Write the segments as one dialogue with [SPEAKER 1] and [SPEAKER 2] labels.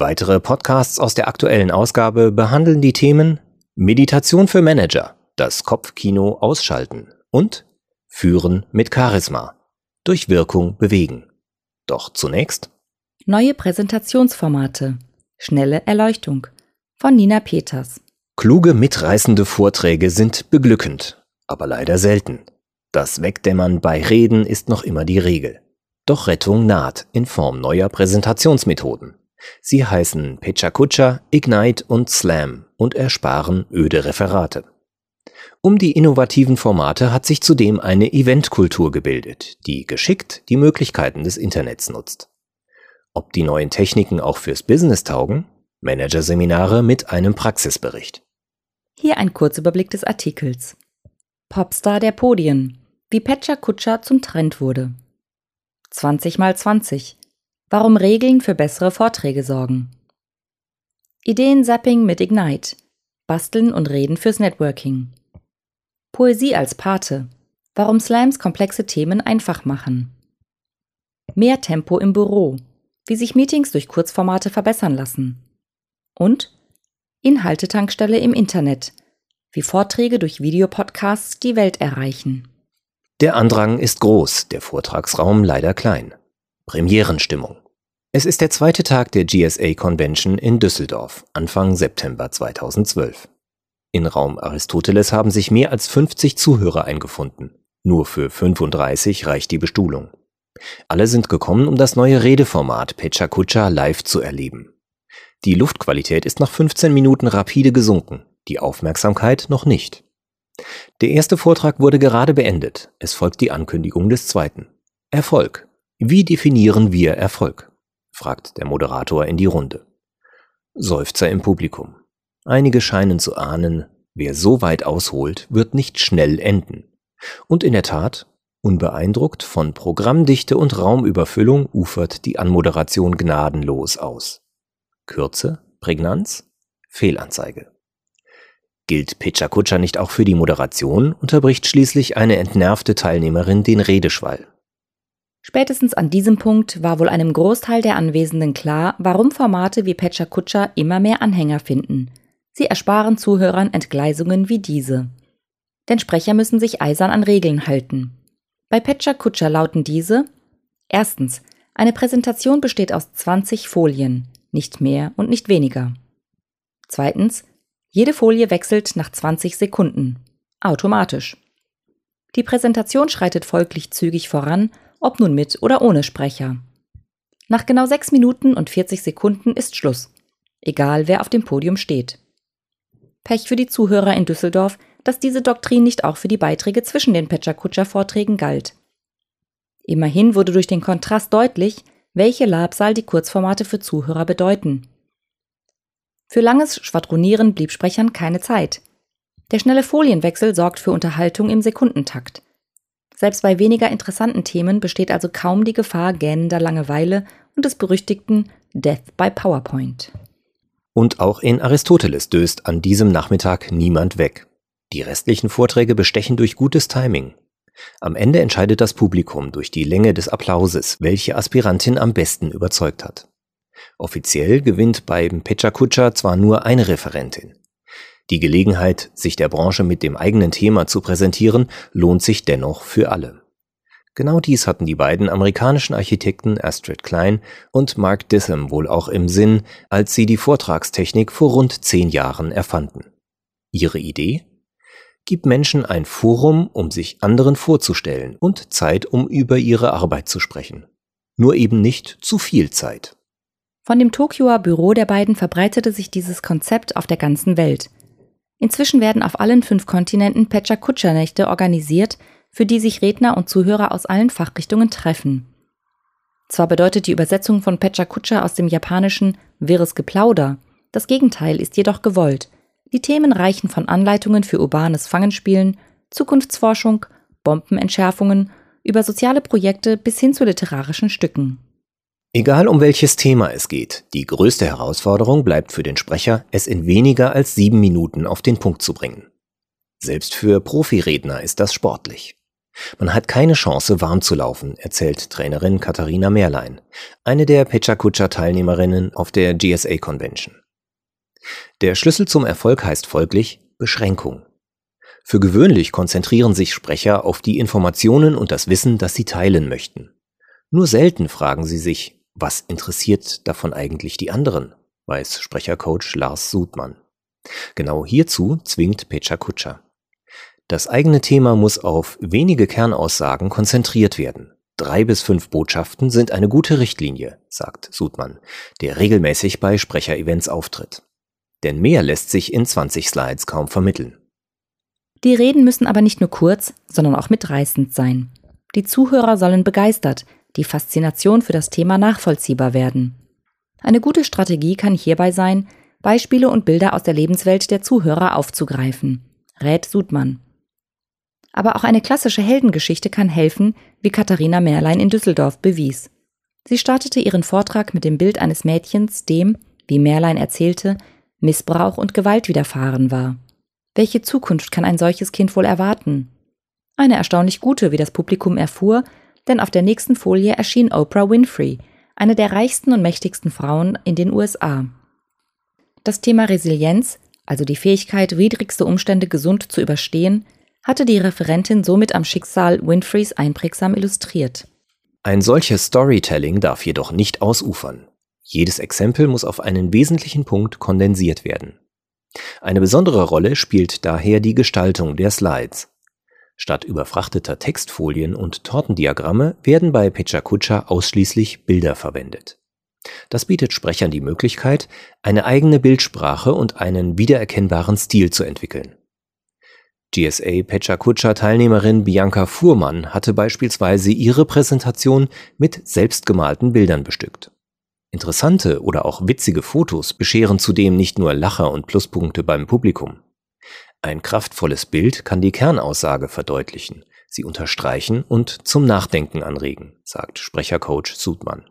[SPEAKER 1] Weitere Podcasts aus der aktuellen Ausgabe behandeln die Themen Meditation für Manager, das Kopfkino ausschalten und Führen mit Charisma, durch Wirkung bewegen. Doch zunächst
[SPEAKER 2] Neue Präsentationsformate, schnelle Erleuchtung von Nina Peters.
[SPEAKER 1] Kluge, mitreißende Vorträge sind beglückend, aber leider selten. Das Wegdämmern bei Reden ist noch immer die Regel. Doch Rettung naht in Form neuer Präsentationsmethoden. Sie heißen Pechakucha, Ignite und Slam und ersparen öde Referate. Um die innovativen Formate hat sich zudem eine Eventkultur gebildet, die geschickt die Möglichkeiten des Internets nutzt. Ob die neuen Techniken auch fürs Business taugen? Managerseminare mit einem Praxisbericht.
[SPEAKER 2] Hier ein Kurzüberblick des Artikels. Popstar der Podien. Wie Pecha Kutscher zum Trend wurde. 20 mal 20. Warum Regeln für bessere Vorträge sorgen. Ideensapping mit Ignite. Basteln und Reden fürs Networking. Poesie als Pate. Warum Slams komplexe Themen einfach machen. Mehr Tempo im Büro. Wie sich Meetings durch Kurzformate verbessern lassen. Und Inhaltetankstelle im Internet. Wie Vorträge durch Videopodcasts die Welt erreichen.
[SPEAKER 1] Der Andrang ist groß, der Vortragsraum leider klein. Premierenstimmung. Es ist der zweite Tag der GSA Convention in Düsseldorf, Anfang September 2012. In Raum Aristoteles haben sich mehr als 50 Zuhörer eingefunden. Nur für 35 reicht die Bestuhlung. Alle sind gekommen, um das neue Redeformat Pechakucha live zu erleben. Die Luftqualität ist nach 15 Minuten rapide gesunken, die Aufmerksamkeit noch nicht. Der erste Vortrag wurde gerade beendet. Es folgt die Ankündigung des zweiten. Erfolg. Wie definieren wir Erfolg? Fragt der Moderator in die Runde. Seufzer im Publikum. Einige scheinen zu ahnen, wer so weit ausholt, wird nicht schnell enden. Und in der Tat, unbeeindruckt von Programmdichte und Raumüberfüllung ufert die Anmoderation gnadenlos aus. Kürze, Prägnanz, Fehlanzeige. Gilt Pechakucha nicht auch für die Moderation, unterbricht schließlich eine entnervte Teilnehmerin den Redeschwall.
[SPEAKER 2] Spätestens an diesem Punkt war wohl einem Großteil der Anwesenden klar, warum Formate wie Pecha Kutscher immer mehr Anhänger finden. Sie ersparen Zuhörern Entgleisungen wie diese. Denn Sprecher müssen sich eisern an Regeln halten. Bei Pecha Kutscher lauten diese Erstens, eine Präsentation besteht aus 20 Folien, nicht mehr und nicht weniger. Zweitens, jede Folie wechselt nach 20 Sekunden, automatisch. Die Präsentation schreitet folglich zügig voran ob nun mit oder ohne Sprecher. Nach genau 6 Minuten und 40 Sekunden ist Schluss, egal wer auf dem Podium steht. Pech für die Zuhörer in Düsseldorf, dass diese Doktrin nicht auch für die Beiträge zwischen den Petscher-Kutscher-Vorträgen galt. Immerhin wurde durch den Kontrast deutlich, welche Labsal die Kurzformate für Zuhörer bedeuten. Für langes Schwadronieren blieb Sprechern keine Zeit. Der schnelle Folienwechsel sorgt für Unterhaltung im Sekundentakt. Selbst bei weniger interessanten Themen besteht also kaum die Gefahr gähnender Langeweile und des berüchtigten Death by PowerPoint.
[SPEAKER 1] Und auch in Aristoteles döst an diesem Nachmittag niemand weg. Die restlichen Vorträge bestechen durch gutes Timing. Am Ende entscheidet das Publikum durch die Länge des Applauses, welche Aspirantin am besten überzeugt hat. Offiziell gewinnt beim Pechakucha zwar nur eine Referentin. Die Gelegenheit, sich der Branche mit dem eigenen Thema zu präsentieren, lohnt sich dennoch für alle. Genau dies hatten die beiden amerikanischen Architekten Astrid Klein und Mark Ditham wohl auch im Sinn, als sie die Vortragstechnik vor rund zehn Jahren erfanden. Ihre Idee? Gib Menschen ein Forum, um sich anderen vorzustellen und Zeit, um über ihre Arbeit zu sprechen. Nur eben nicht zu viel Zeit.
[SPEAKER 2] Von dem Tokioer Büro der beiden verbreitete sich dieses Konzept auf der ganzen Welt. Inzwischen werden auf allen fünf Kontinenten Pecha-Kutscher-Nächte organisiert, für die sich Redner und Zuhörer aus allen Fachrichtungen treffen. Zwar bedeutet die Übersetzung von Pecha Kutscher aus dem Japanischen wirres Geplauder, Das Gegenteil ist jedoch gewollt. Die Themen reichen von Anleitungen für urbanes Fangenspielen, Zukunftsforschung, Bombenentschärfungen, über soziale Projekte bis hin zu literarischen Stücken.
[SPEAKER 1] Egal um welches Thema es geht, die größte Herausforderung bleibt für den Sprecher, es in weniger als sieben Minuten auf den Punkt zu bringen. Selbst für Profiredner ist das sportlich. Man hat keine Chance, warm zu laufen, erzählt Trainerin Katharina Mehrlein, eine der Pechakucha-Teilnehmerinnen auf der GSA Convention. Der Schlüssel zum Erfolg heißt folglich Beschränkung. Für gewöhnlich konzentrieren sich Sprecher auf die Informationen und das Wissen, das sie teilen möchten. Nur selten fragen sie sich, was interessiert davon eigentlich die anderen? weiß Sprechercoach Lars Sudmann. Genau hierzu zwingt Pecha Kutscher. Das eigene Thema muss auf wenige Kernaussagen konzentriert werden. Drei bis fünf Botschaften sind eine gute Richtlinie, sagt Sudmann, der regelmäßig bei Sprecherevents auftritt. Denn mehr lässt sich in 20 Slides kaum vermitteln.
[SPEAKER 2] Die Reden müssen aber nicht nur kurz, sondern auch mitreißend sein. Die Zuhörer sollen begeistert, die Faszination für das Thema nachvollziehbar werden. Eine gute Strategie kann hierbei sein, Beispiele und Bilder aus der Lebenswelt der Zuhörer aufzugreifen, rät Sudmann. Aber auch eine klassische Heldengeschichte kann helfen, wie Katharina Merlein in Düsseldorf bewies. Sie startete ihren Vortrag mit dem Bild eines Mädchens, dem, wie Merlein erzählte, Missbrauch und Gewalt widerfahren war. Welche Zukunft kann ein solches Kind wohl erwarten? Eine erstaunlich gute, wie das Publikum erfuhr, denn auf der nächsten Folie erschien Oprah Winfrey, eine der reichsten und mächtigsten Frauen in den USA. Das Thema Resilienz, also die Fähigkeit, widrigste Umstände gesund zu überstehen, hatte die Referentin somit am Schicksal Winfreys einprägsam illustriert.
[SPEAKER 1] Ein solches Storytelling darf jedoch nicht ausufern. Jedes Exempel muss auf einen wesentlichen Punkt kondensiert werden. Eine besondere Rolle spielt daher die Gestaltung der Slides. Statt überfrachteter Textfolien und Tortendiagramme werden bei Pechakucha ausschließlich Bilder verwendet. Das bietet Sprechern die Möglichkeit, eine eigene Bildsprache und einen wiedererkennbaren Stil zu entwickeln. GSA Pechakucha Teilnehmerin Bianca Fuhrmann hatte beispielsweise ihre Präsentation mit selbstgemalten Bildern bestückt. Interessante oder auch witzige Fotos bescheren zudem nicht nur Lacher und Pluspunkte beim Publikum. Ein kraftvolles Bild kann die Kernaussage verdeutlichen, sie unterstreichen und zum Nachdenken anregen, sagt Sprechercoach Sudmann.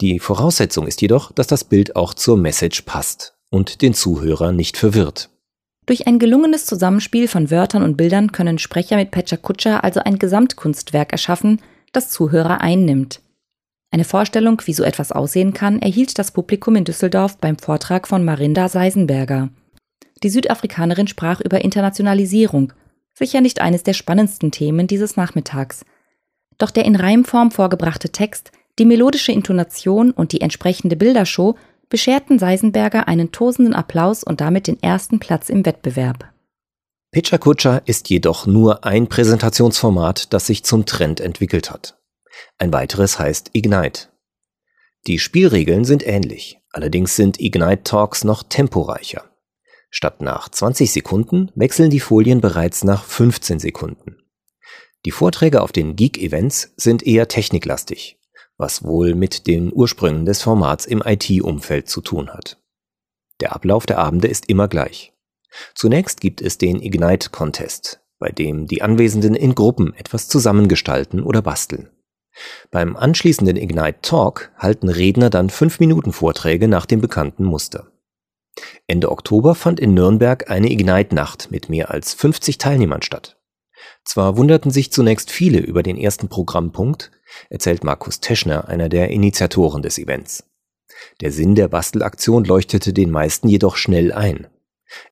[SPEAKER 1] Die Voraussetzung ist jedoch, dass das Bild auch zur Message passt und den Zuhörer nicht verwirrt.
[SPEAKER 2] Durch ein gelungenes Zusammenspiel von Wörtern und Bildern können Sprecher mit Pecha also ein Gesamtkunstwerk erschaffen, das Zuhörer einnimmt. Eine Vorstellung, wie so etwas aussehen kann, erhielt das Publikum in Düsseldorf beim Vortrag von Marinda Seisenberger. Die Südafrikanerin sprach über Internationalisierung, sicher nicht eines der spannendsten Themen dieses Nachmittags. Doch der in Reimform vorgebrachte Text, die melodische Intonation und die entsprechende Bildershow bescherten Seisenberger einen tosenden Applaus und damit den ersten Platz im Wettbewerb.
[SPEAKER 1] Pitcher Kutscher ist jedoch nur ein Präsentationsformat, das sich zum Trend entwickelt hat. Ein weiteres heißt Ignite. Die Spielregeln sind ähnlich, allerdings sind Ignite Talks noch temporeicher. Statt nach 20 Sekunden wechseln die Folien bereits nach 15 Sekunden. Die Vorträge auf den Geek-Events sind eher techniklastig, was wohl mit den Ursprüngen des Formats im IT-Umfeld zu tun hat. Der Ablauf der Abende ist immer gleich. Zunächst gibt es den Ignite Contest, bei dem die Anwesenden in Gruppen etwas zusammengestalten oder basteln. Beim anschließenden Ignite Talk halten Redner dann 5 Minuten Vorträge nach dem bekannten Muster. Ende Oktober fand in Nürnberg eine Ignite-Nacht mit mehr als 50 Teilnehmern statt. Zwar wunderten sich zunächst viele über den ersten Programmpunkt, erzählt Markus Teschner, einer der Initiatoren des Events. Der Sinn der Bastelaktion leuchtete den meisten jedoch schnell ein.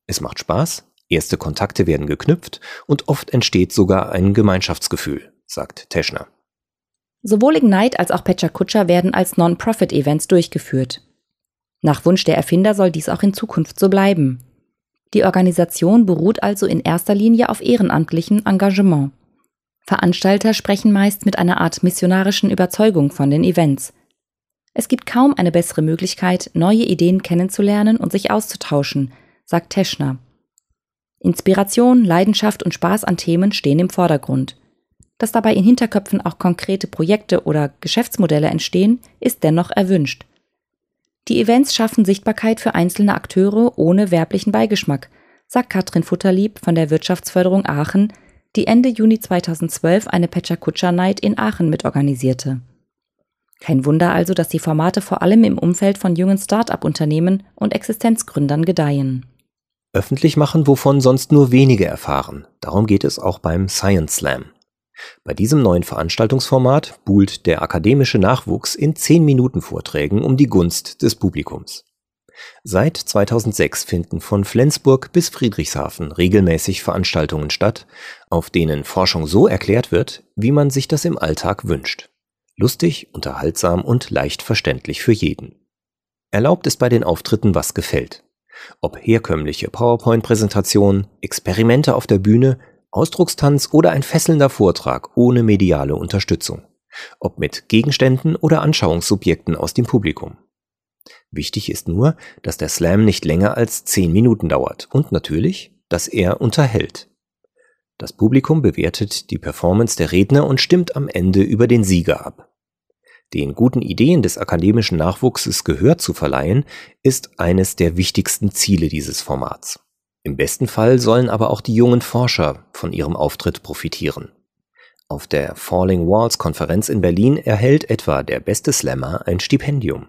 [SPEAKER 1] Es macht Spaß, erste Kontakte werden geknüpft und oft entsteht sogar ein Gemeinschaftsgefühl, sagt Teschner.
[SPEAKER 2] Sowohl Ignite als auch Pecha Kutscher werden als Non-Profit-Events durchgeführt. Nach Wunsch der Erfinder soll dies auch in Zukunft so bleiben. Die Organisation beruht also in erster Linie auf ehrenamtlichem Engagement. Veranstalter sprechen meist mit einer Art missionarischen Überzeugung von den Events. Es gibt kaum eine bessere Möglichkeit, neue Ideen kennenzulernen und sich auszutauschen, sagt Teschner. Inspiration, Leidenschaft und Spaß an Themen stehen im Vordergrund. Dass dabei in Hinterköpfen auch konkrete Projekte oder Geschäftsmodelle entstehen, ist dennoch erwünscht. Die Events schaffen Sichtbarkeit für einzelne Akteure ohne werblichen Beigeschmack, sagt Katrin Futterlieb von der Wirtschaftsförderung Aachen, die Ende Juni 2012 eine Pecha Kutscher Night in Aachen mitorganisierte. Kein Wunder also, dass die Formate vor allem im Umfeld von jungen Start-up-Unternehmen und Existenzgründern gedeihen.
[SPEAKER 1] Öffentlich machen, wovon sonst nur wenige erfahren. Darum geht es auch beim Science Slam. Bei diesem neuen Veranstaltungsformat buhlt der akademische Nachwuchs in 10 Minuten Vorträgen um die Gunst des Publikums. Seit 2006 finden von Flensburg bis Friedrichshafen regelmäßig Veranstaltungen statt, auf denen Forschung so erklärt wird, wie man sich das im Alltag wünscht. Lustig, unterhaltsam und leicht verständlich für jeden. Erlaubt ist bei den Auftritten, was gefällt. Ob herkömmliche PowerPoint-Präsentation, Experimente auf der Bühne, Ausdruckstanz oder ein fesselnder Vortrag ohne mediale Unterstützung. Ob mit Gegenständen oder Anschauungssubjekten aus dem Publikum. Wichtig ist nur, dass der Slam nicht länger als 10 Minuten dauert und natürlich, dass er unterhält. Das Publikum bewertet die Performance der Redner und stimmt am Ende über den Sieger ab. Den guten Ideen des akademischen Nachwuchses Gehör zu verleihen, ist eines der wichtigsten Ziele dieses Formats. Im besten Fall sollen aber auch die jungen Forscher von ihrem Auftritt profitieren. Auf der Falling Walls Konferenz in Berlin erhält etwa der beste Slammer ein Stipendium.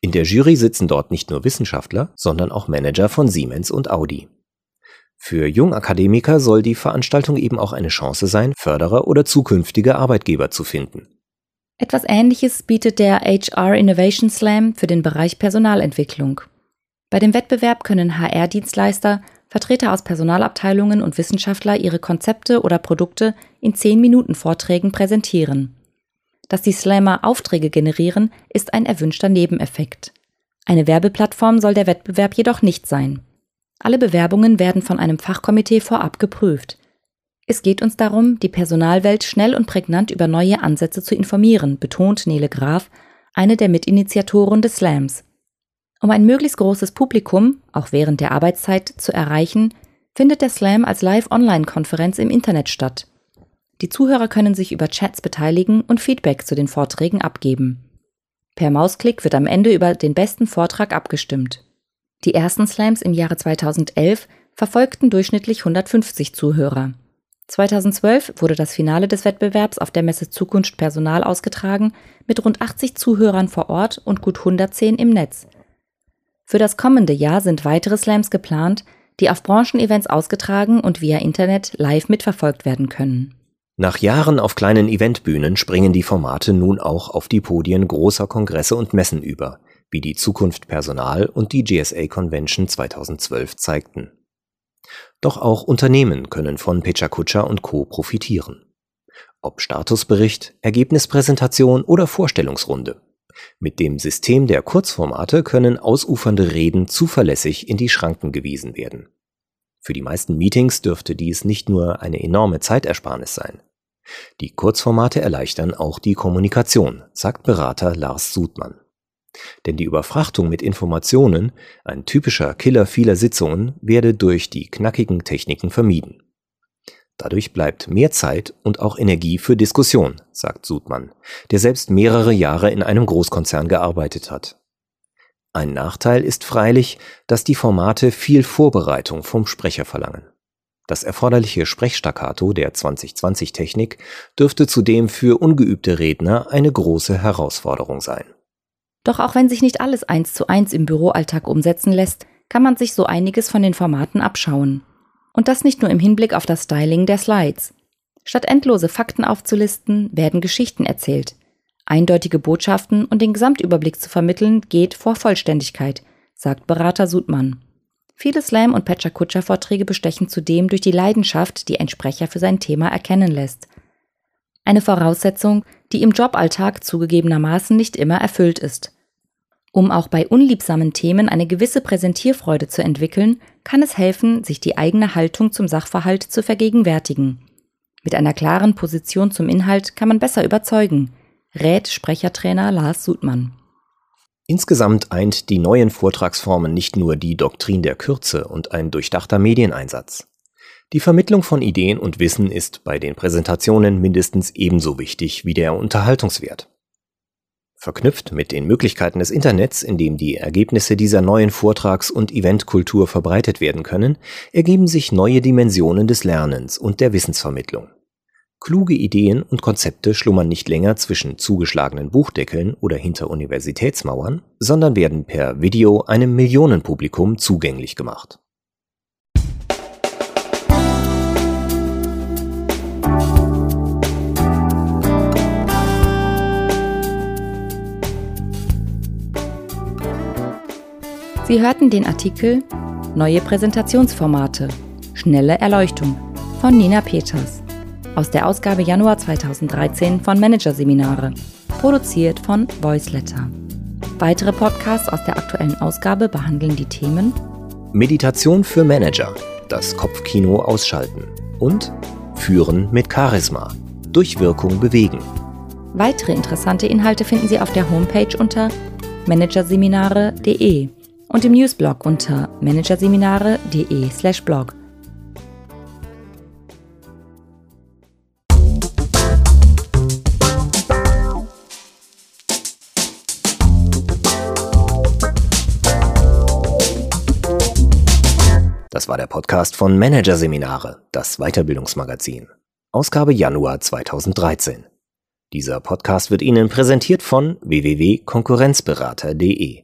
[SPEAKER 1] In der Jury sitzen dort nicht nur Wissenschaftler, sondern auch Manager von Siemens und Audi. Für Jungakademiker soll die Veranstaltung eben auch eine Chance sein, Förderer oder zukünftige Arbeitgeber zu finden.
[SPEAKER 2] Etwas Ähnliches bietet der HR Innovation Slam für den Bereich Personalentwicklung. Bei dem Wettbewerb können HR-Dienstleister, Vertreter aus Personalabteilungen und Wissenschaftler ihre Konzepte oder Produkte in 10 Minuten Vorträgen präsentieren. Dass die Slammer Aufträge generieren, ist ein erwünschter Nebeneffekt. Eine Werbeplattform soll der Wettbewerb jedoch nicht sein. Alle Bewerbungen werden von einem Fachkomitee vorab geprüft. Es geht uns darum, die Personalwelt schnell und prägnant über neue Ansätze zu informieren, betont Nele Graf, eine der Mitinitiatoren des Slams. Um ein möglichst großes Publikum, auch während der Arbeitszeit, zu erreichen, findet der Slam als Live-Online-Konferenz im Internet statt. Die Zuhörer können sich über Chats beteiligen und Feedback zu den Vorträgen abgeben. Per Mausklick wird am Ende über den besten Vortrag abgestimmt. Die ersten Slams im Jahre 2011 verfolgten durchschnittlich 150 Zuhörer. 2012 wurde das Finale des Wettbewerbs auf der Messe Zukunft Personal ausgetragen, mit rund 80 Zuhörern vor Ort und gut 110 im Netz. Für das kommende Jahr sind weitere Slams geplant, die auf Branchenevents ausgetragen und via Internet live mitverfolgt werden können.
[SPEAKER 1] Nach Jahren auf kleinen Eventbühnen springen die Formate nun auch auf die Podien großer Kongresse und Messen über – wie die Zukunft Personal und die GSA Convention 2012 zeigten. Doch auch Unternehmen können von Pechakucha und Co. profitieren. Ob Statusbericht, Ergebnispräsentation oder Vorstellungsrunde. Mit dem System der Kurzformate können ausufernde Reden zuverlässig in die Schranken gewiesen werden. Für die meisten Meetings dürfte dies nicht nur eine enorme Zeitersparnis sein. Die Kurzformate erleichtern auch die Kommunikation, sagt Berater Lars Sudmann. Denn die Überfrachtung mit Informationen, ein typischer Killer vieler Sitzungen, werde durch die knackigen Techniken vermieden. Dadurch bleibt mehr Zeit und auch Energie für Diskussion, sagt Sudmann, der selbst mehrere Jahre in einem Großkonzern gearbeitet hat. Ein Nachteil ist freilich, dass die Formate viel Vorbereitung vom Sprecher verlangen. Das erforderliche Sprechstaccato der 2020-Technik dürfte zudem für ungeübte Redner eine große Herausforderung sein.
[SPEAKER 2] Doch auch wenn sich nicht alles eins zu eins im Büroalltag umsetzen lässt, kann man sich so einiges von den Formaten abschauen. Und das nicht nur im Hinblick auf das Styling der Slides. Statt endlose Fakten aufzulisten, werden Geschichten erzählt. Eindeutige Botschaften und den Gesamtüberblick zu vermitteln geht vor Vollständigkeit, sagt Berater Sudmann. Viele Slam- und Pecha-Kutscher-Vorträge bestechen zudem durch die Leidenschaft, die ein Sprecher für sein Thema erkennen lässt. Eine Voraussetzung, die im Joballtag zugegebenermaßen nicht immer erfüllt ist. Um auch bei unliebsamen Themen eine gewisse Präsentierfreude zu entwickeln, kann es helfen, sich die eigene Haltung zum Sachverhalt zu vergegenwärtigen. Mit einer klaren Position zum Inhalt kann man besser überzeugen, rät Sprechertrainer Lars Sudmann.
[SPEAKER 1] Insgesamt eint die neuen Vortragsformen nicht nur die Doktrin der Kürze und ein durchdachter Medieneinsatz. Die Vermittlung von Ideen und Wissen ist bei den Präsentationen mindestens ebenso wichtig wie der Unterhaltungswert. Verknüpft mit den Möglichkeiten des Internets, in dem die Ergebnisse dieser neuen Vortrags- und Eventkultur verbreitet werden können, ergeben sich neue Dimensionen des Lernens und der Wissensvermittlung. Kluge Ideen und Konzepte schlummern nicht länger zwischen zugeschlagenen Buchdeckeln oder hinter Universitätsmauern, sondern werden per Video einem Millionenpublikum zugänglich gemacht.
[SPEAKER 2] Sie hörten den Artikel Neue Präsentationsformate. Schnelle Erleuchtung von Nina Peters aus der Ausgabe Januar 2013 von Managerseminare, produziert von Voiceletter. Weitere Podcasts aus der aktuellen Ausgabe behandeln die Themen
[SPEAKER 1] Meditation für Manager, das Kopfkino ausschalten und Führen mit Charisma, durch Wirkung bewegen.
[SPEAKER 2] Weitere interessante Inhalte finden Sie auf der Homepage unter managerseminare.de und im Newsblog unter managerseminare.de/blog.
[SPEAKER 1] Das war der Podcast von Managerseminare, das Weiterbildungsmagazin. Ausgabe Januar 2013. Dieser Podcast wird Ihnen präsentiert von www.konkurrenzberater.de.